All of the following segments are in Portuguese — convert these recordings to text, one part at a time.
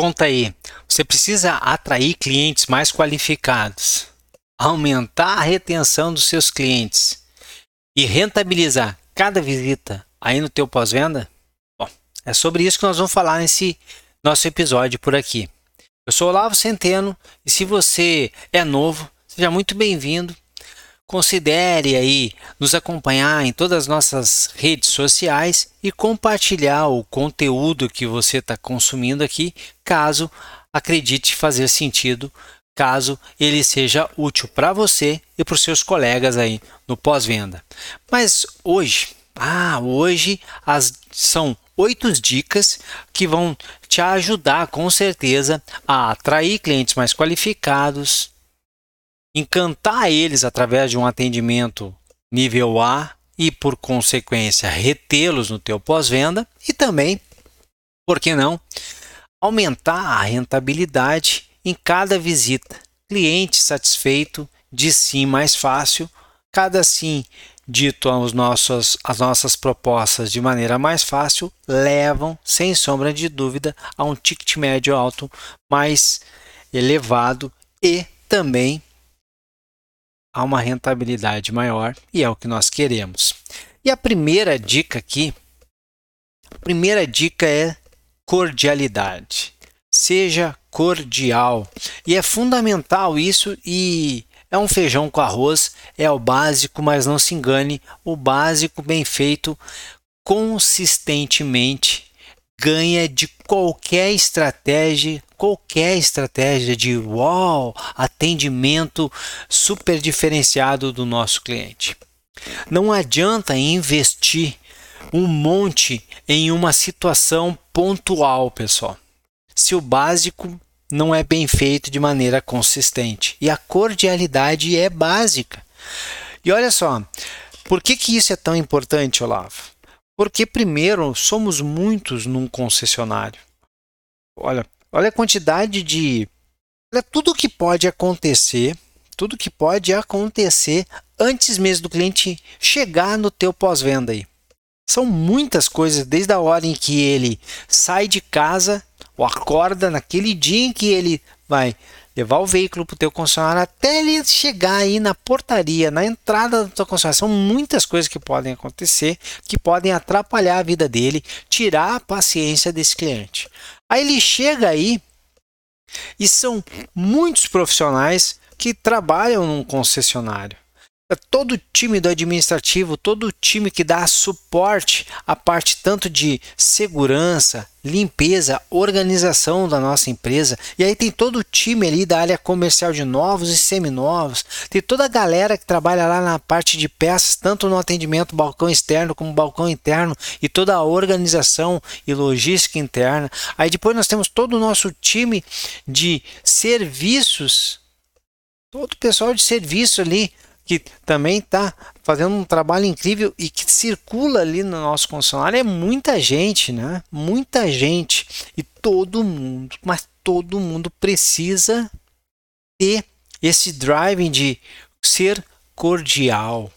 conta aí. Você precisa atrair clientes mais qualificados, aumentar a retenção dos seus clientes e rentabilizar cada visita aí no teu pós-venda? Bom, é sobre isso que nós vamos falar nesse nosso episódio por aqui. Eu sou Olavo Centeno e se você é novo, seja muito bem-vindo. Considere aí nos acompanhar em todas as nossas redes sociais e compartilhar o conteúdo que você está consumindo aqui, caso acredite fazer sentido, caso ele seja útil para você e para os seus colegas aí no pós-venda. Mas hoje, ah, hoje as, são oito dicas que vão te ajudar com certeza a atrair clientes mais qualificados, encantar eles através de um atendimento nível A e por consequência retê-los no teu pós-venda e também, por que não, aumentar a rentabilidade em cada visita. Cliente satisfeito, de sim mais fácil, cada sim dito aos nossos, as nossas propostas de maneira mais fácil, levam, sem sombra de dúvida, a um ticket médio alto mais elevado e também a uma rentabilidade maior, e é o que nós queremos. E a primeira dica aqui, a primeira dica é cordialidade. Seja cordial. E é fundamental isso e é um feijão com arroz, é o básico, mas não se engane, o básico bem feito consistentemente ganha de qualquer estratégia, qualquer estratégia de uau, atendimento super diferenciado do nosso cliente. Não adianta investir um monte em uma situação pontual, pessoal. Se o básico não é bem feito de maneira consistente e a cordialidade é básica. E olha só, por que, que isso é tão importante, Olavo? Porque, primeiro, somos muitos num concessionário. Olha, olha a quantidade de. Olha tudo que pode acontecer, tudo que pode acontecer antes mesmo do cliente chegar no teu pós-venda aí. São muitas coisas, desde a hora em que ele sai de casa ou acorda naquele dia em que ele vai levar o veículo para o teu concessionário até ele chegar aí na portaria, na entrada da tua concessionária. São muitas coisas que podem acontecer, que podem atrapalhar a vida dele, tirar a paciência desse cliente. Aí ele chega aí e são muitos profissionais que trabalham num concessionário. Todo o time do administrativo, todo o time que dá suporte à parte tanto de segurança, limpeza, organização da nossa empresa. E aí tem todo o time ali da área comercial de novos e seminovos. Tem toda a galera que trabalha lá na parte de peças, tanto no atendimento balcão externo como balcão interno e toda a organização e logística interna. Aí depois nós temos todo o nosso time de serviços, todo o pessoal de serviço ali que também está fazendo um trabalho incrível e que circula ali no nosso concessionário é muita gente, né? Muita gente e todo mundo, mas todo mundo precisa ter esse driving de ser cordial,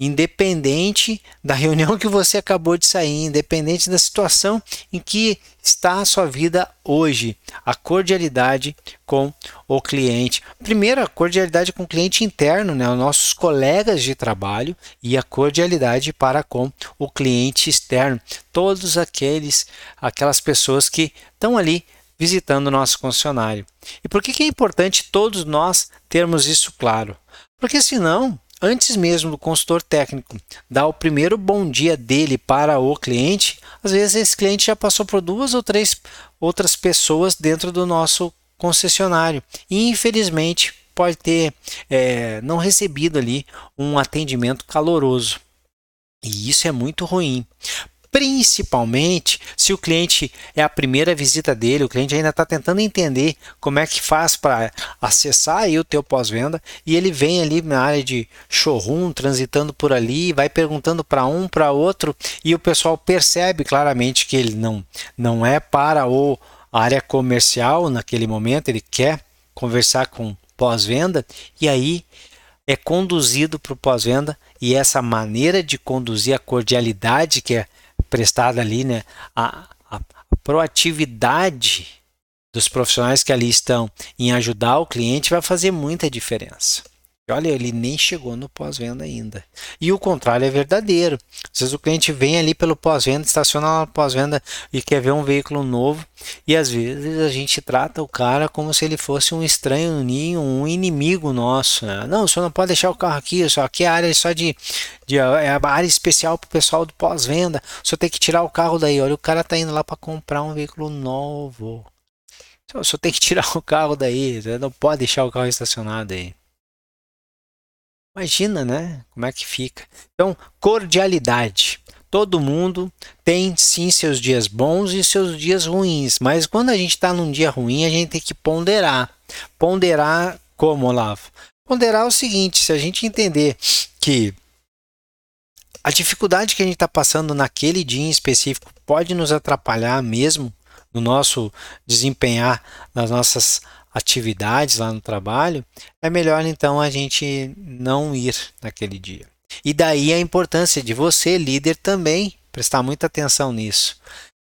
independente da reunião que você acabou de sair, independente da situação em que está a sua vida hoje, a cordialidade com o cliente. Primeiro, a cordialidade com o cliente interno, né, os nossos colegas de trabalho, e a cordialidade para com o cliente externo, todos aqueles aquelas pessoas que estão ali visitando o nosso concessionário. E por que, que é importante todos nós termos isso claro? Porque senão antes mesmo do consultor técnico dar o primeiro bom dia dele para o cliente, às vezes esse cliente já passou por duas ou três outras pessoas dentro do nosso concessionário e infelizmente pode ter é, não recebido ali um atendimento caloroso. E isso é muito ruim principalmente se o cliente é a primeira visita dele, o cliente ainda está tentando entender como é que faz para acessar aí o teu pós-venda e ele vem ali na área de showroom, transitando por ali, vai perguntando para um, para outro e o pessoal percebe claramente que ele não, não é para o área comercial naquele momento, ele quer conversar com pós-venda e aí é conduzido para o pós-venda e essa maneira de conduzir a cordialidade que é prestada ali, né, a, a, proatividade dos profissionais que ali estão em ajudar o cliente vai fazer muita diferença. Olha, ele nem chegou no pós-venda ainda. E o contrário é verdadeiro. Às vezes o cliente vem ali pelo pós-venda, estaciona no pós-venda e quer ver um veículo novo. E às vezes a gente trata o cara como se ele fosse um estranho um inimigo nosso. Né? Não, o senhor não pode deixar o carro aqui, só aqui é área só de, de é a área especial para o pessoal do pós-venda. O senhor tem que tirar o carro daí. Olha, o cara está indo lá para comprar um veículo novo. O senhor tem que tirar o carro daí. Não pode deixar o carro estacionado aí. Imagina, né? Como é que fica. Então, cordialidade. Todo mundo tem sim seus dias bons e seus dias ruins, mas quando a gente está num dia ruim, a gente tem que ponderar. Ponderar como, Olavo? Ponderar o seguinte: se a gente entender que a dificuldade que a gente está passando naquele dia em específico pode nos atrapalhar mesmo no nosso desempenhar nas nossas atividades lá no trabalho, é melhor então a gente não ir naquele dia. E daí a importância de você, líder, também prestar muita atenção nisso.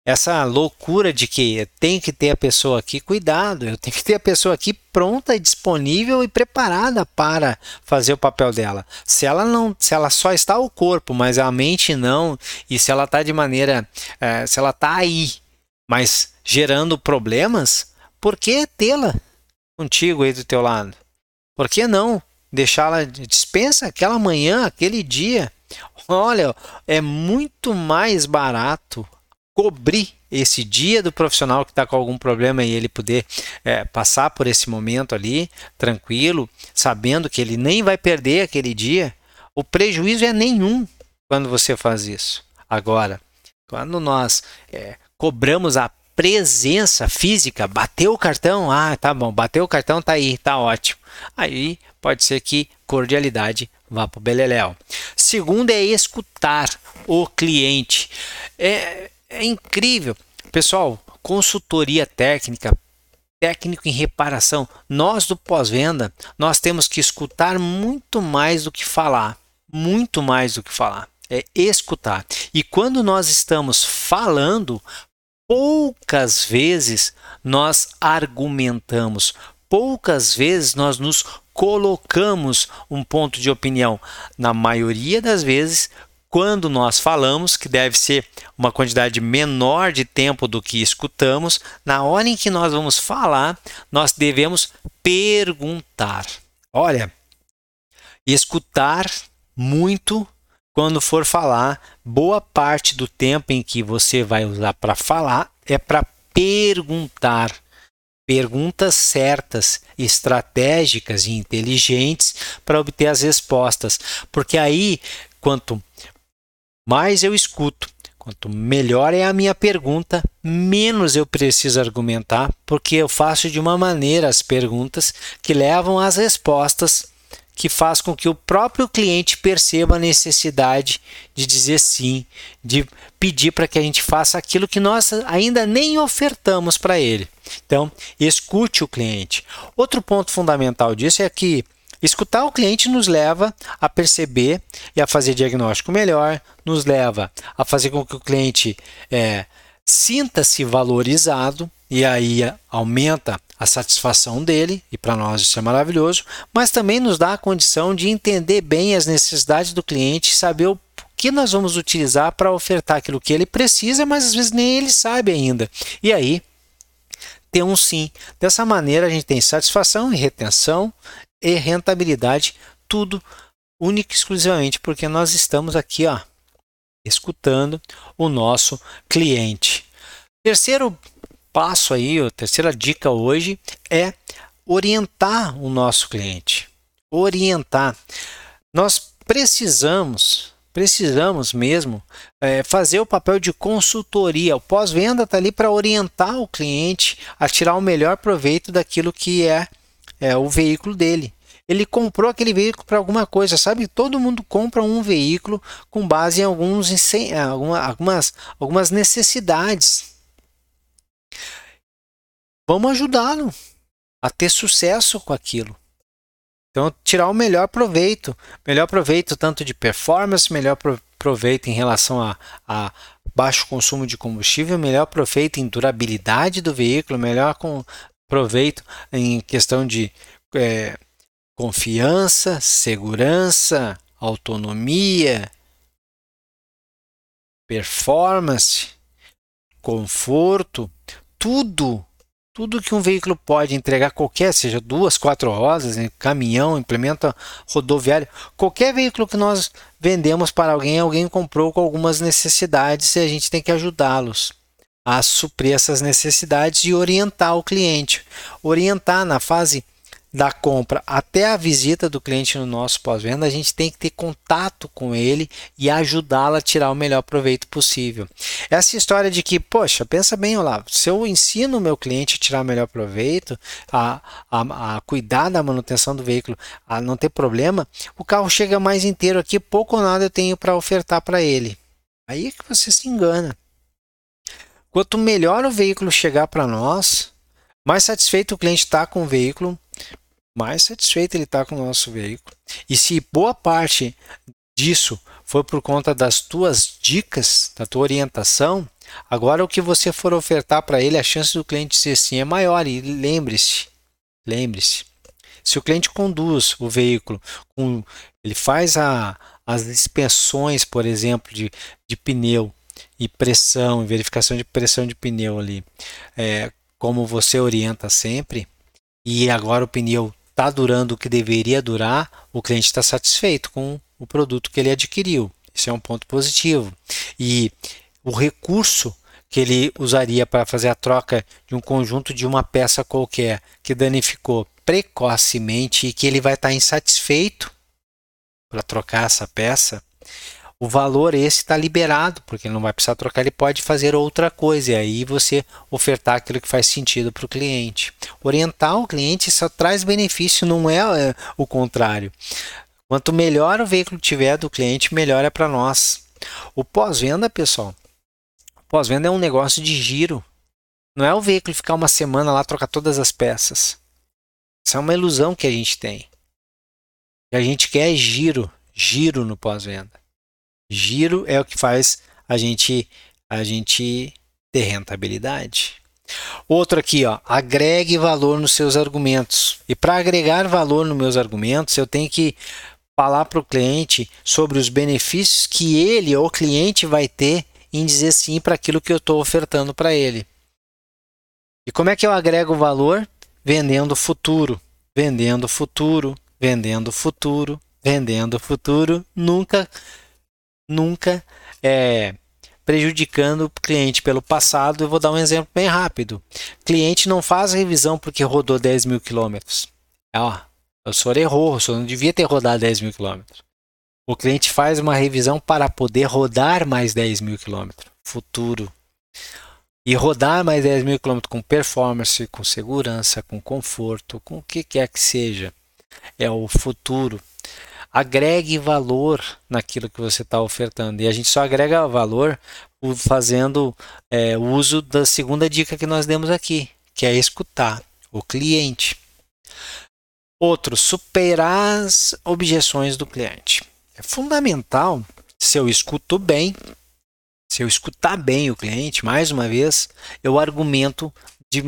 Essa loucura de que tem que ter a pessoa aqui, cuidado, eu tenho que ter a pessoa aqui pronta disponível e preparada para fazer o papel dela. Se ela não, se ela só está o corpo, mas a mente não, e se ela está de maneira, é, se ela está aí, mas gerando problemas, por que tê-la contigo aí do teu lado? Por que não deixá-la dispensa aquela manhã, aquele dia? Olha, é muito mais barato cobrir esse dia do profissional que está com algum problema e ele poder é, passar por esse momento ali tranquilo, sabendo que ele nem vai perder aquele dia. O prejuízo é nenhum quando você faz isso. Agora, quando nós é, cobramos a presença física, bateu o cartão, ah, tá bom, bateu o cartão, tá aí, tá ótimo. Aí pode ser que cordialidade vá para o beleléu. Segundo é escutar o cliente. É, é incrível. Pessoal, consultoria técnica, técnico em reparação, nós do pós-venda, nós temos que escutar muito mais do que falar. Muito mais do que falar é escutar. E quando nós estamos falando, poucas vezes nós argumentamos, poucas vezes nós nos colocamos um ponto de opinião. Na maioria das vezes, quando nós falamos, que deve ser uma quantidade menor de tempo do que escutamos, na hora em que nós vamos falar, nós devemos perguntar. Olha, escutar muito quando for falar, boa parte do tempo em que você vai usar para falar é para perguntar. Perguntas certas, estratégicas e inteligentes para obter as respostas. Porque aí, quanto mais eu escuto, quanto melhor é a minha pergunta, menos eu preciso argumentar, porque eu faço de uma maneira as perguntas que levam às respostas que faz com que o próprio cliente perceba a necessidade de dizer sim, de pedir para que a gente faça aquilo que nós ainda nem ofertamos para ele. Então, escute o cliente. Outro ponto fundamental disso é que escutar o cliente nos leva a perceber e a fazer diagnóstico melhor, nos leva a fazer com que o cliente é, sinta-se valorizado e aí aumenta a satisfação dele, e para nós isso é maravilhoso, mas também nos dá a condição de entender bem as necessidades do cliente, saber o que nós vamos utilizar para ofertar aquilo que ele precisa, mas às vezes nem ele sabe ainda. E aí, ter um sim. Dessa maneira, a gente tem satisfação e retenção e rentabilidade, tudo único e exclusivamente porque nós estamos aqui, ó, escutando o nosso cliente. Terceiro passo aí, a terceira dica hoje é orientar o nosso cliente. Orientar. Nós precisamos, precisamos mesmo é, fazer o papel de consultoria. O pós-venda está ali para orientar o cliente a tirar o melhor proveito daquilo que é, é o veículo dele ele comprou aquele veículo para alguma coisa, sabe? Todo mundo compra um veículo com base em alguns, algumas, algumas necessidades vamos ajudá-lo a ter sucesso com aquilo. Então, tirar o melhor proveito, melhor proveito tanto de performance, melhor proveito em relação a, a baixo consumo de combustível, melhor proveito em durabilidade do veículo, melhor com proveito em questão de é, confiança, segurança, autonomia, performance, conforto, tudo, tudo que um veículo pode entregar, qualquer, seja duas, quatro rodas, caminhão, implementa rodoviário, qualquer veículo que nós vendemos para alguém, alguém comprou com algumas necessidades e a gente tem que ajudá-los a suprir essas necessidades e orientar o cliente. Orientar na fase da compra até a visita do cliente no nosso pós-venda, a gente tem que ter contato com ele e ajudá-lo a tirar o melhor proveito possível. Essa história de que, poxa, pensa bem, Olavo, se eu ensino o meu cliente a tirar o melhor proveito, a, a, a cuidar da manutenção do veículo, a não ter problema, o carro chega mais inteiro aqui, pouco ou nada eu tenho para ofertar para ele. Aí é que você se engana. Quanto melhor o veículo chegar para nós, mais satisfeito o cliente está com o veículo, mais satisfeito ele está com o nosso veículo. E se boa parte disso foi por conta das tuas dicas, da tua orientação, agora o que você for ofertar para ele, a chance do cliente dizer sim é maior. E lembre-se, lembre-se, se o cliente conduz o veículo, com, ele faz a, as inspeções, por exemplo, de, de pneu e pressão, verificação de pressão de pneu ali, é, como você orienta sempre, e agora o pneu está durando o que deveria durar, o cliente está satisfeito com o produto que ele adquiriu. Isso é um ponto positivo. E o recurso que ele usaria para fazer a troca de um conjunto de uma peça qualquer que danificou precocemente e que ele vai estar insatisfeito para trocar essa peça, o valor esse está liberado, porque ele não vai precisar trocar, ele pode fazer outra coisa, e aí você ofertar aquilo que faz sentido para o cliente. Orientar o cliente só traz benefício, não é, é o contrário. Quanto melhor o veículo tiver do cliente, melhor é para nós. O pós-venda, pessoal, pós-venda é um negócio de giro. Não é o veículo ficar uma semana lá trocar todas as peças. Isso é uma ilusão que a gente tem. Que a gente quer giro, giro no pós-venda. Giro é o que faz a gente a gente ter rentabilidade. Outro aqui, ó, agregue valor nos seus argumentos. E para agregar valor nos meus argumentos, eu tenho que falar para o cliente sobre os benefícios que ele ou o cliente vai ter em dizer sim para aquilo que eu estou ofertando para ele. E como é que eu agrego valor? Vendendo futuro, vendendo futuro, vendendo futuro, vendendo futuro. Nunca nunca é, prejudicando o cliente pelo passado. Eu vou dar um exemplo bem rápido. cliente não faz revisão porque rodou 10 mil quilômetros. Ó, o senhor errou, o senhor não devia ter rodado 10 mil quilômetros. O cliente faz uma revisão para poder rodar mais 10 mil quilômetros. Futuro. E rodar mais 10 mil quilômetros com performance, com segurança, com conforto, com o que quer que seja. É o futuro agregue valor naquilo que você está ofertando. E a gente só agrega valor fazendo é, uso da segunda dica que nós demos aqui, que é escutar o cliente. Outro, superar as objeções do cliente. É fundamental, se eu escuto bem, se eu escutar bem o cliente, mais uma vez, eu argumento de,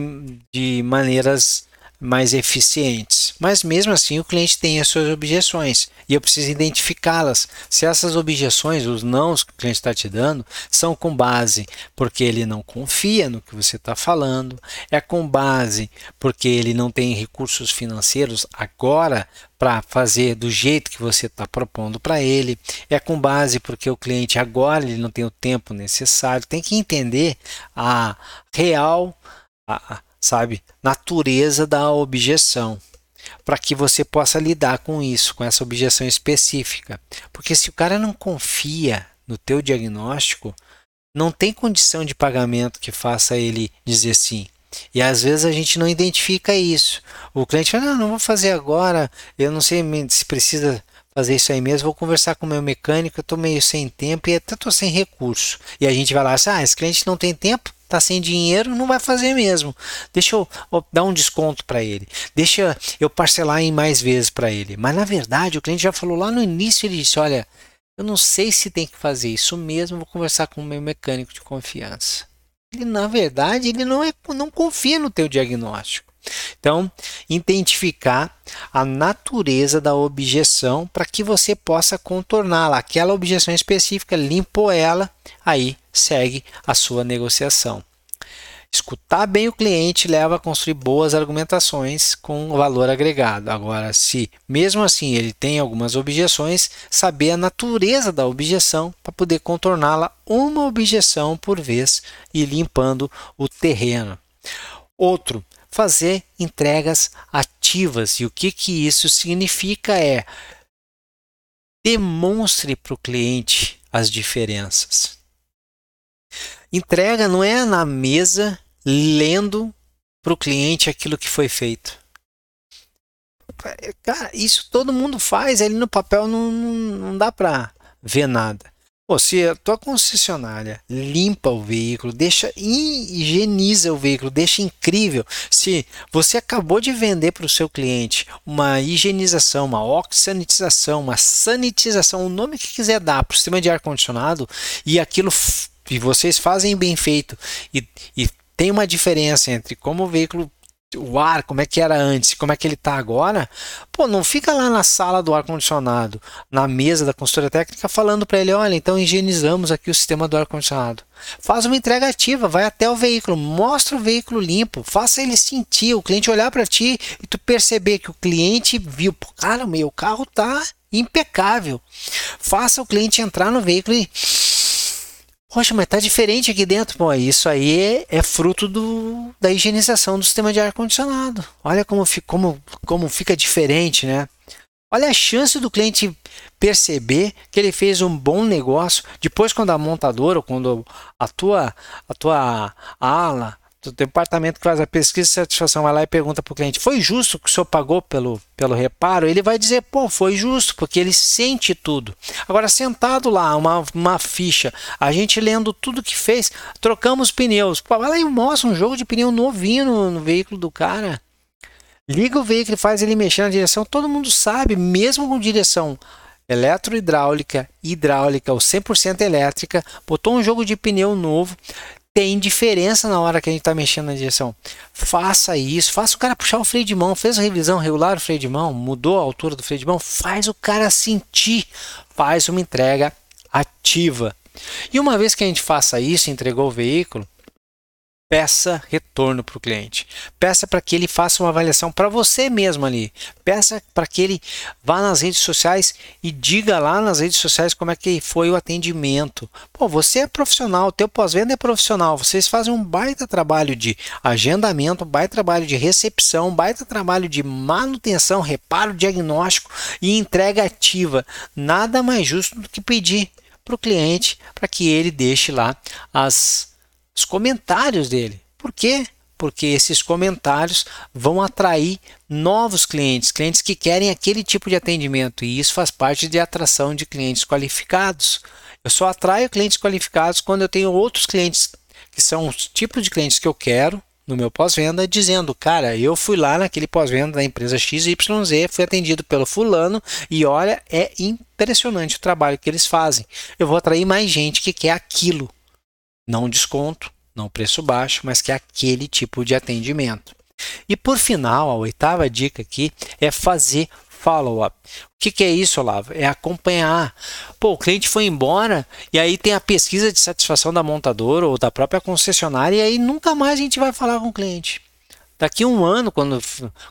de maneiras mais eficientes. Mas mesmo assim o cliente tem as suas objeções e eu preciso identificá-las. Se essas objeções, os nãos que o cliente está te dando, são com base porque ele não confia no que você está falando, é com base porque ele não tem recursos financeiros agora para fazer do jeito que você está propondo para ele, é com base porque o cliente agora ele não tem o tempo necessário, tem que entender a real a, sabe, natureza da objeção, para que você possa lidar com isso, com essa objeção específica. Porque se o cara não confia no teu diagnóstico, não tem condição de pagamento que faça ele dizer sim. E às vezes a gente não identifica isso. O cliente fala: não, não vou fazer agora, eu não sei se precisa fazer isso aí mesmo, vou conversar com o meu mecânico, eu estou meio sem tempo e até estou sem recurso. E a gente vai lá, assim, ah, esse cliente não tem tempo, tá sem dinheiro, não vai fazer mesmo. Deixa eu, dar um desconto para ele. Deixa eu parcelar em mais vezes para ele. Mas na verdade, o cliente já falou lá no início, ele disse: "Olha, Eu não sei se tem que fazer isso mesmo, vou conversar com o meu mecânico de confiança. Ele, na verdade, ele não, é, não confia no teu diagnóstico. Então, identificar a natureza da objeção para que você possa contorná-la. Aquela objeção específica, limpou ela, aí segue a sua negociação. Escutar bem o cliente leva a construir boas argumentações com valor agregado. Agora, se mesmo assim ele tem algumas objeções, saber a natureza da objeção para poder contorná-la uma objeção por vez e limpando o terreno. Outro, fazer entregas ativas. E o que, que isso significa é demonstre para o cliente as diferenças. Entrega não é na mesa lendo para o cliente aquilo que foi feito. Cara, isso todo mundo faz, ali no papel não, não, não dá para ver nada. Pô, se a tua concessionária limpa o veículo, deixa higieniza o veículo, deixa incrível. Se você acabou de vender para o seu cliente uma higienização, uma oxanitização, uma sanitização, o nome que quiser dar para o sistema de ar condicionado e aquilo e vocês fazem bem feito e, e tem uma diferença entre como o veículo o ar, como é que era antes, como é que ele está agora, pô, não fica lá na sala do ar condicionado, na mesa da consultoria técnica falando para ele, olha, então higienizamos aqui o sistema do ar condicionado. Faz uma entrega ativa, vai até o veículo, mostra o veículo limpo, faça ele sentir, o cliente olhar para ti e tu perceber que o cliente viu, cara, meu carro tá impecável. Faça o cliente entrar no veículo e Poxa, mas tá diferente aqui dentro. Pô, isso aí é, fruto do, da higienização do sistema de ar-condicionado. Olha como, como, como fica diferente, né? Olha a chance do cliente perceber que ele fez um bom negócio. Depois, quando a montadora ou quando a tua, a tua ala do departamento que faz a pesquisa de satisfação vai lá e pergunta para o cliente: foi justo que o senhor pagou pelo, pelo reparo? Ele vai dizer: pô, foi justo, porque ele sente tudo. Agora, sentado lá, uma, uma ficha, a gente lendo tudo que fez, trocamos pneus. Pô, vai lá e mostra um jogo de pneu novinho no, no veículo do cara. Liga o veículo e faz ele mexer na direção. Todo mundo sabe, mesmo com direção eletrohidráulica, hidráulica ou 100% elétrica, botou um jogo de pneu novo, tem diferença na hora que a gente está mexendo na direção. Faça isso, faça o cara puxar o freio de mão, fez a revisão regular o freio de mão, mudou a altura do freio de mão, faz o cara sentir, faz uma entrega ativa. E uma vez que a gente faça isso, entregou o veículo, peça retorno para o cliente. Peça para que ele faça uma avaliação para você mesmo ali. Peça para que ele vá nas redes sociais e diga lá nas redes sociais como é que foi o atendimento. Pô, você é profissional, teu pós-venda é profissional. Vocês fazem um baita trabalho de agendamento, baita trabalho de recepção, baita trabalho de manutenção, reparo diagnóstico e entrega ativa. Nada mais justo do que pedir para o cliente para que ele deixe lá as os comentários dele. Por quê? Porque esses comentários vão atrair novos clientes, clientes que querem aquele tipo de atendimento, e isso faz parte de atração de clientes qualificados. Eu só atraio clientes qualificados quando eu tenho outros clientes que são os tipos de clientes que eu quero no meu pós-venda, dizendo, cara, eu fui lá naquele pós-venda da empresa XYZ, fui atendido pelo fulano e olha, é impressionante o trabalho que eles fazem. Eu vou atrair mais gente que quer aquilo não desconto, não preço baixo, mas que é aquele tipo de atendimento. E por final, a oitava dica aqui é fazer follow-up. O que, que, é isso, Olavo? É acompanhar. Pô, o cliente foi embora e aí tem a pesquisa de satisfação da montadora ou da própria concessionária e aí nunca mais a gente vai falar com o cliente. Daqui um ano, quando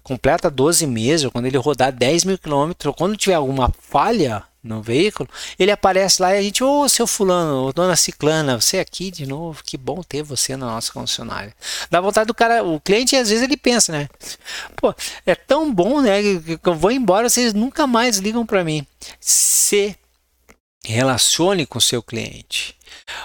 completa 12 meses, ou quando ele rodar 10 mil quilômetros, quando tiver alguma falha no veículo, ele aparece lá e a gente, ô oh, seu fulano, ô, dona ciclana, você aqui de novo, que bom ter você na nossa concessionária. Dá vontade do cara, o cliente às vezes ele pensa, né? Pô, é tão bom, né, que eu vou embora, vocês nunca mais ligam para mim. Se relacione com seu cliente.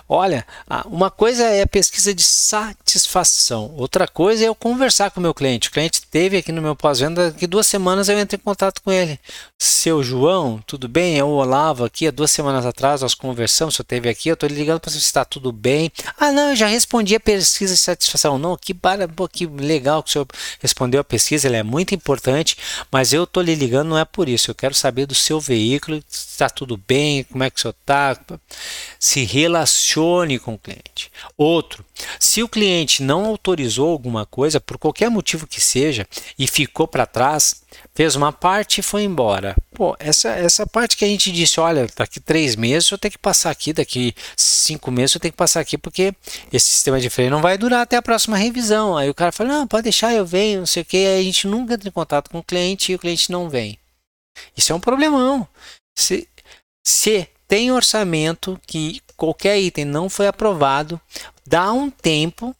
Olha, uma coisa é a pesquisa de satisfação, outra coisa é eu conversar com o meu cliente. O cliente teve aqui no meu pós-venda, que duas semanas eu entrei em contato com ele. Seu João, tudo bem? Eu Olavo aqui, há duas semanas atrás nós conversamos, você teve aqui, eu estou ligando para saber se está tudo bem. Ah, não, eu já respondi a pesquisa de satisfação. Não, que, pô, que legal que o senhor respondeu a pesquisa, ela é muito importante, mas eu estou lhe ligando não é por isso, eu quero saber do seu veículo, se está tudo bem, como é que o senhor está, se relacione com o cliente. Outro, se o cliente não autorizou alguma coisa, por qualquer motivo que seja, e ficou para trás, fez uma parte e foi embora. Pô, essa, essa parte que a gente disse, olha, daqui três meses eu tenho que passar aqui, daqui cinco meses eu tenho que passar aqui, porque esse sistema de freio não vai durar até a próxima revisão. Aí o cara fala, não, pode deixar, eu venho, não sei o que, aí a gente nunca entra em contato com o cliente e o cliente não vem. Isso é um problemão. Se, se tem orçamento que qualquer item não foi aprovado, dá um tempo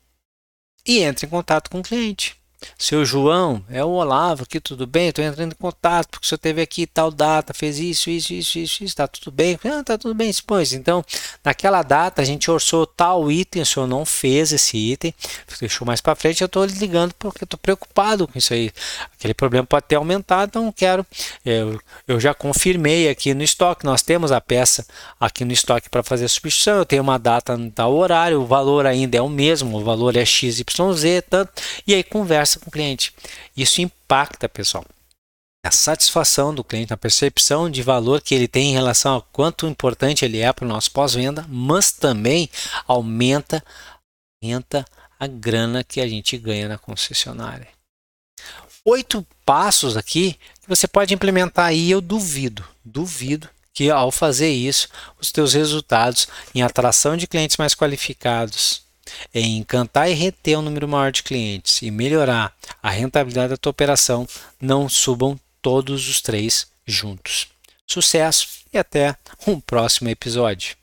e entra em contato com o cliente. Seu João, é o Olavo aqui, tudo bem? Estou entrando em contato porque o senhor teve aqui tal data, fez isso, isso, isso, isso, está tudo bem? Ah, tá tudo bem, pois. Então, naquela data a gente orçou tal item, o senhor não fez esse item, deixou mais para frente, eu estou ligando porque estou preocupado com isso aí. Aquele problema pode ter aumentado, então quero. Eu, eu já confirmei aqui no estoque, nós temos a peça aqui no estoque para fazer a substituição, eu tenho uma data no tal horário, o valor ainda é o mesmo, o valor é XYZ, tanto, e aí conversa conversa com o cliente. Isso impacta, pessoal, a satisfação do cliente, a percepção de valor que ele tem em relação a quanto importante ele é para o nosso pós-venda, mas também aumenta, aumenta a grana que a gente ganha na concessionária. Oito passos aqui que você pode implementar e eu duvido, duvido que ao fazer isso, os teus resultados em atração de clientes mais qualificados, em encantar e reter um número maior de clientes e melhorar a rentabilidade da tua operação, não subam todos os três juntos. Sucesso e até um próximo episódio.